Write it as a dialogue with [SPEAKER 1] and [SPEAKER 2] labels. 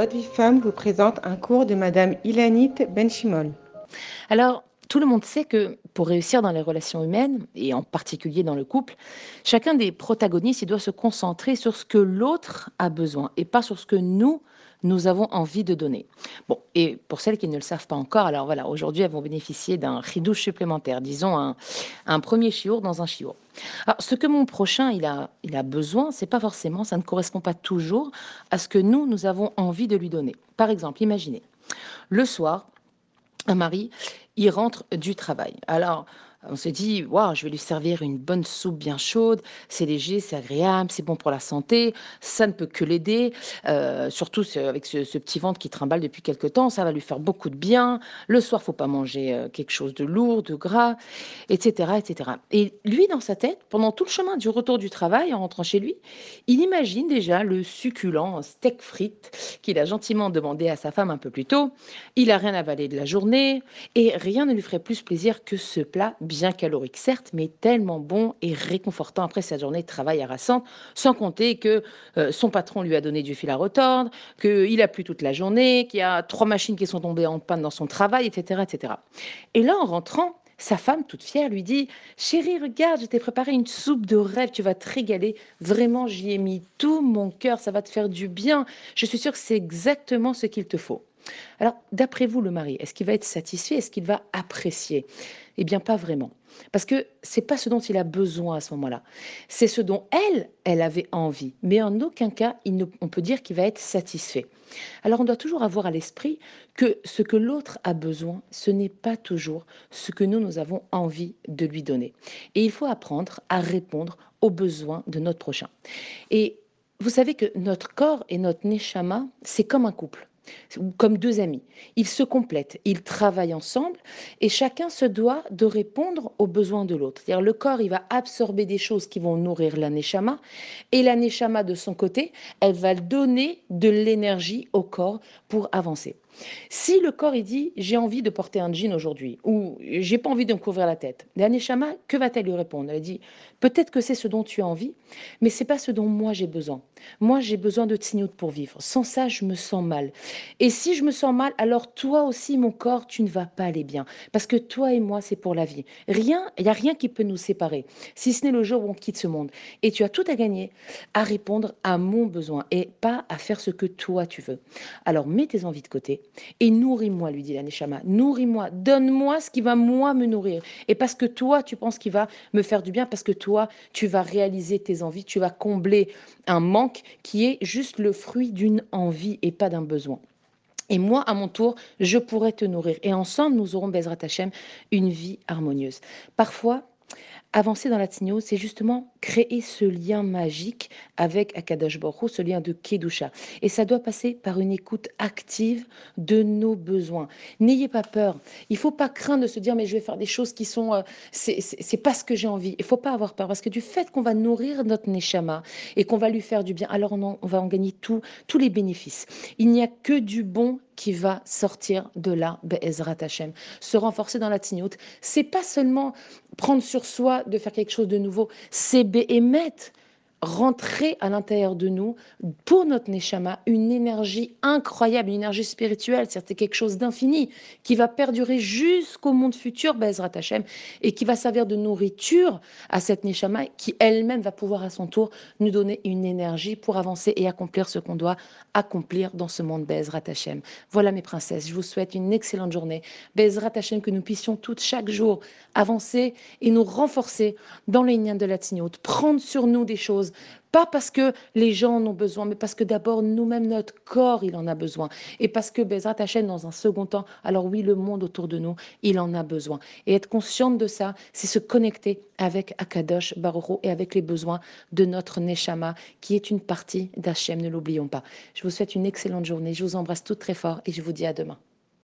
[SPEAKER 1] Votre vie femme vous présente un cours de Madame Ilanit Benchimol.
[SPEAKER 2] Alors, tout le monde sait que pour réussir dans les relations humaines, et en particulier dans le couple, chacun des protagonistes il doit se concentrer sur ce que l'autre a besoin et pas sur ce que nous, nous avons envie de donner. Bon, et pour celles qui ne le savent pas encore, alors voilà, aujourd'hui, elles vont bénéficier d'un ridouche supplémentaire, disons un, un premier chiour dans un chiour. Alors, ce que mon prochain il a, il a besoin, c'est pas forcément, ça ne correspond pas toujours à ce que nous, nous avons envie de lui donner. Par exemple, imaginez, le soir, un mari, il rentre du travail. Alors, on se dit, waouh, je vais lui servir une bonne soupe bien chaude, c'est léger, c'est agréable, c'est bon pour la santé, ça ne peut que l'aider, euh, surtout avec ce, petit ventre qui trimballe depuis quelque temps, ça va lui faire beaucoup de bien. Le soir, faut pas manger euh, quelque chose de lourd, de gras, etc., etc. Et lui, dans sa tête, pendant tout le chemin du retour du travail, en rentrant chez lui, il imagine déjà le succulent steak frites qu'il a gentiment demandé à sa femme un peu plus tôt. Il a rien avalé de la journée et rien ne lui ferait plus plaisir que ce plat bien calorique certes, mais tellement bon et réconfortant après sa journée de travail harassante, sans compter que euh, son patron lui a donné du fil à retordre, qu'il a plu toute la journée, qu'il y a trois machines qui sont tombées en panne dans son travail, etc. etc. Et là, en rentrant, sa femme, toute fière, lui dit Chérie, regarde, je t'ai préparé une soupe de rêve, tu vas te régaler. Vraiment, j'y ai mis tout mon cœur, ça va te faire du bien. Je suis sûre que c'est exactement ce qu'il te faut. Alors, d'après vous, le mari, est-ce qu'il va être satisfait? Est-ce qu'il va apprécier? Eh bien, pas vraiment. Parce que c'est pas ce dont il a besoin à ce moment-là. C'est ce dont elle, elle avait envie. Mais en aucun cas, on peut dire qu'il va être satisfait. Alors, on doit toujours avoir à l'esprit que ce que l'autre a besoin, ce n'est pas toujours ce que nous, nous avons envie de lui donner. Et il faut apprendre à répondre aux besoins de notre prochain. Et vous savez que notre corps et notre neshama, c'est comme un couple comme deux amis. Ils se complètent, ils travaillent ensemble et chacun se doit de répondre aux besoins de l'autre. C'est-à-dire le corps, il va absorber des choses qui vont nourrir l'aneshama et l'aneshama de son côté, elle va donner de l'énergie au corps pour avancer. Si le corps il dit j'ai envie de porter un jean aujourd'hui ou j'ai pas envie de me couvrir la tête, l'aneshama, que va-t-elle lui répondre? Elle dit peut-être que c'est ce dont tu as envie, mais c'est pas ce dont moi j'ai besoin. Moi j'ai besoin de tignout pour vivre. Sans ça, je me sens mal. Et si je me sens mal, alors toi aussi mon corps, tu ne vas pas aller bien parce que toi et moi c'est pour la vie. Rien, il y a rien qui peut nous séparer si ce n'est le jour où on quitte ce monde. Et tu as tout à gagner à répondre à mon besoin et pas à faire ce que toi tu veux. Alors mets tes envies de côté et nourris-moi, lui dit la Neshama. Nourris-moi, donne-moi ce qui va moi me nourrir. Et parce que toi, tu penses qu'il va me faire du bien, parce que toi, tu vas réaliser tes envies, tu vas combler un manque qui est juste le fruit d'une envie et pas d'un besoin. Et moi, à mon tour, je pourrais te nourrir. Et ensemble, nous aurons, Bezrat Hashem, une vie harmonieuse. Parfois, Avancer dans la c'est justement créer ce lien magique avec Akadosh Baruch ce lien de Kedusha. Et ça doit passer par une écoute active de nos besoins. N'ayez pas peur. Il faut pas craindre de se dire mais je vais faire des choses qui sont euh, c'est pas ce que j'ai envie. Il faut pas avoir peur parce que du fait qu'on va nourrir notre neshama et qu'on va lui faire du bien, alors on, on va en gagner tout, tous les bénéfices. Il n'y a que du bon qui va sortir de là, Be'ezrat Hashem. Se renforcer dans la tignote, c'est pas seulement prendre sur soi de faire quelque chose de nouveau, c'est Be'emet rentrer à l'intérieur de nous, pour notre Neshama, une énergie incroyable, une énergie spirituelle, c'est quelque chose d'infini, qui va perdurer jusqu'au monde futur, Bezrat Hashem, et qui va servir de nourriture à cette Neshama, qui elle-même va pouvoir à son tour nous donner une énergie pour avancer et accomplir ce qu'on doit accomplir dans ce monde, Bezrat Hashem. Voilà mes princesses, je vous souhaite une excellente journée. Bezrat Hashem, que nous puissions toutes chaque jour avancer et nous renforcer dans les liens de la tignote, prendre sur nous des pas parce que les gens en ont besoin, mais parce que d'abord nous-mêmes, notre corps, il en a besoin. Et parce que Bezrat Hachem, dans un second temps, alors oui, le monde autour de nous, il en a besoin. Et être consciente de ça, c'est se connecter avec Akadosh Baroro et avec les besoins de notre Neshama, qui est une partie d'Hachem, ne l'oublions pas. Je vous souhaite une excellente journée, je vous embrasse toutes très fort et je vous dis à demain.